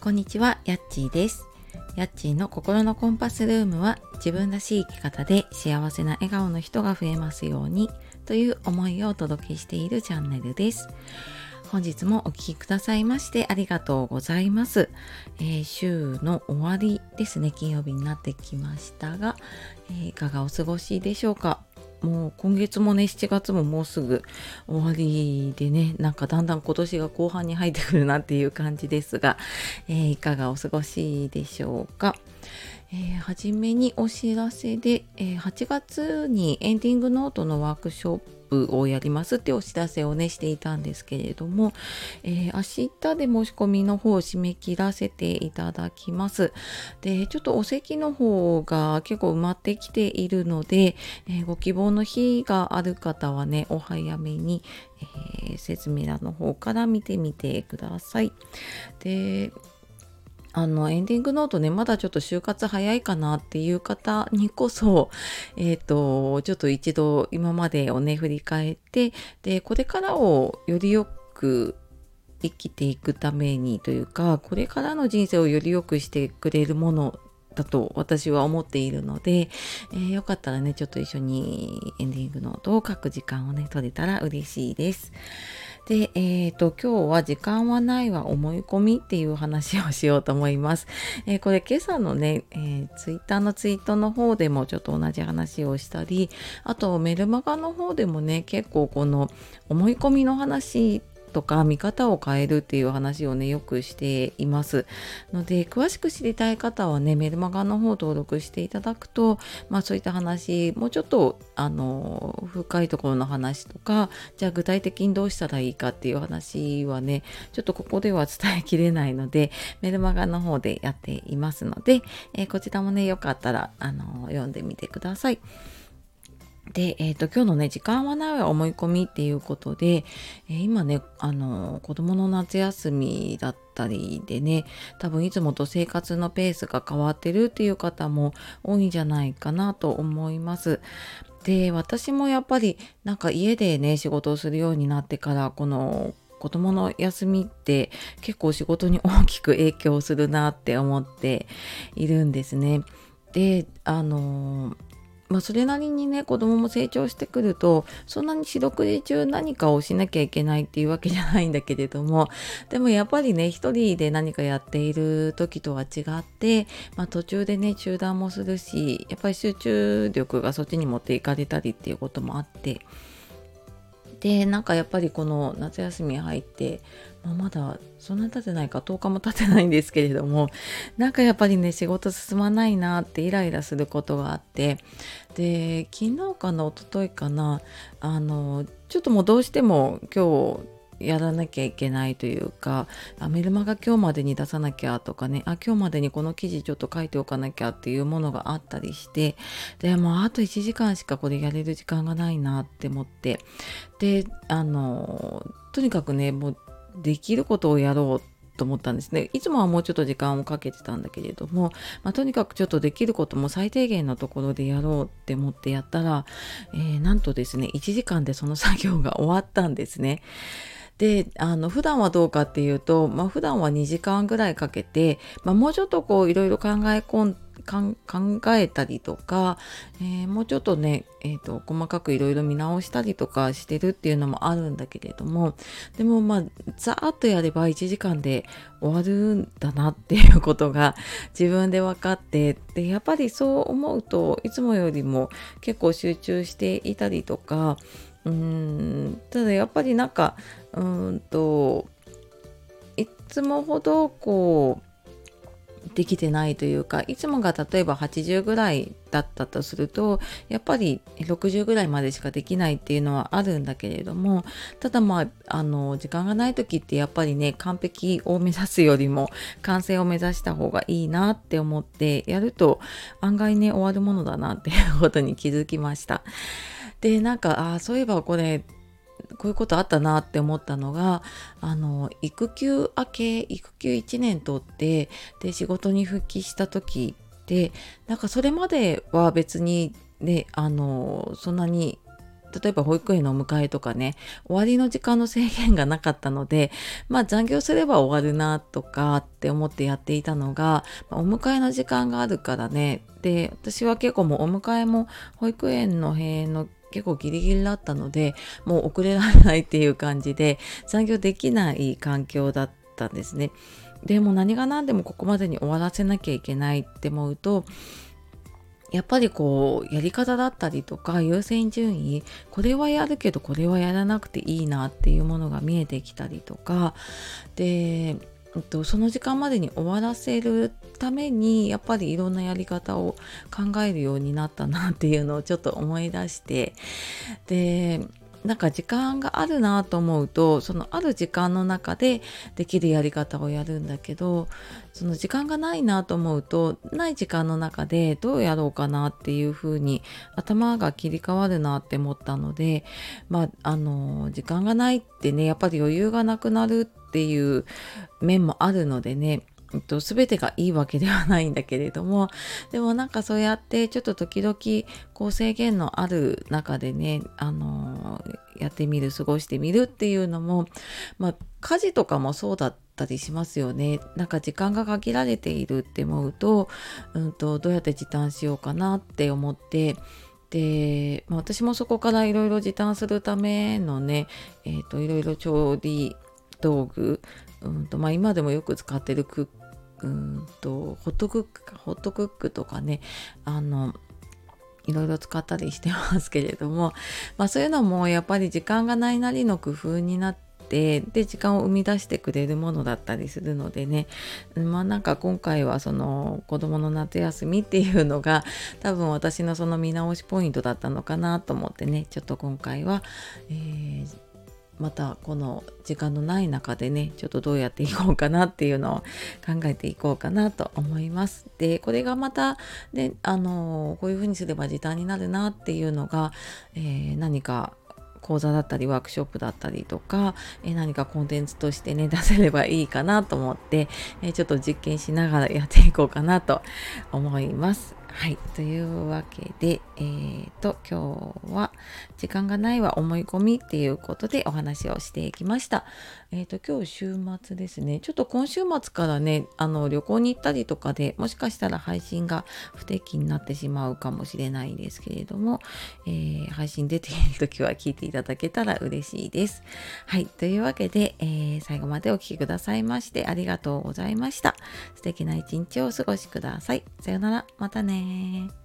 こんにちは、やっちーです。やっちーの心のコンパスルームは自分らしい生き方で幸せな笑顔の人が増えますようにという思いをお届けしているチャンネルです。本日もお聴きくださいましてありがとうございます、えー週の終わりですね、金曜日になってきましたが、えーいかがお過ごしでしょうか？もう今月もね7月ももうすぐ終わりでねなんかだんだん今年が後半に入ってくるなっていう感じですが、えーいかがお過ごしでしょうか、えーめにお知らせで、えー8月にエンディングノートのワークショップをやりますってお知らせをねしていたんですけれども、えー明日で申し込みの方を締め切らせていただきます。で、ちょっとお席の方が結構埋まってきているので、えご希望の日がある方はね、お早めに、え説明欄の方から見てみてください。で、あのエンディングノートねまだちょっと就活早いかなっていう方にこそ えっ、とちょっと一度今までをね振り返ってでこれからをよりよく生きていくためにというかこれからの人生をより良くしてくれるものだと私は思っているので、えーよかったらねちょっと一緒にエンディングノートを書く時間をね取れたら嬉しいです。で、えっ、と、今日は時間はないは思い込みっていう話をしようと思います。えーこれ今朝のね、えーツイッターのツイートの方でもちょっと同じ話をしたり、あとメルマガの方でもね、結構この思い込みの話とか見方を変えるっていう話をねよくしていますので詳しく知りたい方はねメルマガの方登録していただくとまあそういった話もうちょっとあの深いところの話とかじゃあ具体的にどうしたらいいかっていう話はねちょっとここでは伝えきれないのでメルマガの方でやっていますので、えーこちらもねよかったらあの読んでみてください。で、えー、と今日のね時間はない思い込みっていうことで、えー今ねあの子供の夏休みだったりでね多分いつもと生活のペースが変わってるっていう方も多いんじゃないかなと思います。で私もやっぱりなんか家でね仕事をするようになってからこの子供の休みって結構仕事に大きく影響するなって思っているんですね。であのまあ、それなりにね子供も成長してくるとそんなに四六時中何かをしなきゃいけないっていうわけじゃないんだけれどもでもやっぱりね一人で何かやっている時とは違って、まあ、途中でね中断もするしやっぱり集中力がそっちに持っていかれたりっていうこともあってでなんかやっぱりこの夏休み入って、まあ、まだそんな経ってないか10日も経ってないんですけれども なんかやっぱりね仕事進まないなってイライラすることがあってで昨日かな一昨日かなあのちょっともうどうしても今日やらなきゃいけないというかあメルマガ今日までに出さなきゃとかねあ今日までにこの記事ちょっと書いておかなきゃっていうものがあったりしてでもうあと1時間しかこれやれる時間がないなって思ってであのとにかくねもうできることをやろうと思ったんですねいつもはもうちょっと時間をかけてたんだけれども、まあ、とにかくちょっとできることも最低限のところでやろうって思ってやったら、えーなんとですね1時間でその作業が終わったんですね。であの普段はどうかっていうと、まあ普段は2時間ぐらいかけて、まあ、もうちょっとこういろいろ考え込ん考えたりとか、えーもうちょっとね、えー、と細かくいろいろ見直したりとかしてるっていうのもあるんだけれどもでもまあざーっとやれば1時間で終わるんだなっていうことが 自分で分かってでやっぱりそう思うといつもよりも結構集中していたりとかうんただやっぱりなんかうんといつもほどこうできてないというかいつもが例えば80ぐらいだったとするとやっぱり60ぐらいまでしかできないっていうのはあるんだけれどもただまああの時間がない時ってやっぱりね完璧を目指すよりも 完成を目指した方がいいなって思ってやると案外ね終わるものだなっていうことに気づきました。でなんかあそういえばこれこういうことあったなって思ったのがあの育休明け育休1年取ってで仕事に復帰した時ってなんかそれまでは別にねあのそんなに例えば保育園のお迎えとかね終わりの時間の制限がなかったのでまあ残業すれば終わるなとかって思ってやっていたのがお迎えの時間があるからね。で私は結構もうお迎えも保育園の閉園の結構ギリギリだったのでもう遅れられないっていう感じで残業できない環境だったんですね。でも何が何でもここまでに終わらせなきゃいけないって思うとやっぱりこうやり方だったりとか優先順位これはやるけどこれはやらなくていいなっていうものが見えてきたりとかでとその時間までに終わらせるためにやっぱりいろんなやり方を考えるようになったなっていうのをちょっと思い出してでなんか時間があるなと思うとそのある時間の中でできるやり方をやるんだけどその時間がないなと思うとない時間の中でどうやろうかなっていうふうに頭が切り替わるなって思ったのでまああの時間がないってねやっぱり余裕がなくなるってていう面もあるのでねえっと、全てがいいわけではないんだけれどもでもなんかそうやってちょっと時々こう制限のある中でねあのやってみる過ごしてみるっていうのもまあ家事とかもそうだったりしますよね。なんか時間が限られているって思うと,、うんと、どうやって時短しようかなって思ってで、まあ、私もそこからいろいろ時短するためのね、えーと、といろいろ調理道具。うんとまあ、今でもよく使ってるクッうんとホットクックホットクックとかね。あのいろいろ使ったりしてますけれども、まあ、そういうのもやっぱり時間がないなりの工夫になってで時間を生み出してくれるものだったりするのでね。まあなんか今回はその子どもの夏休みっていうのが多分私のその見直しポイントだったのかなと思ってね。ちょっと今回は、えーまたこの時間のない中でねちょっとどうやっていこうかなっていうのを考えていこうかなと思います。でこれがまたねあのこういうふうにすれば時短になるなっていうのが、えー、何か講座だったりワークショップだったりとか、え何かコンテンツとしてね 出せればいいかなと思って、えちょっと実験しながらやっていこうかなと思います。はい。というわけで、えーと、今日は時間がないは思い込みっていうことでお話をしていきました。えっ、ー、と、今日週末ですね。ちょっと今週末からね、あの、旅行に行ったりとかでもしかしたら配信が不適になってしまうかもしれないですけれども、えー、配信出ている時は聞いていただけたら嬉しいです。はい。というわけで、えー、最後までお聴きくださいましてありがとうございました。素敵な一日をお過ごしください。さよなら。またねね。